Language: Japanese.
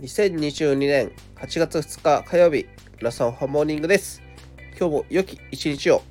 2022年8月2日火曜日、皆さんハモーニングです。今日も良き一日を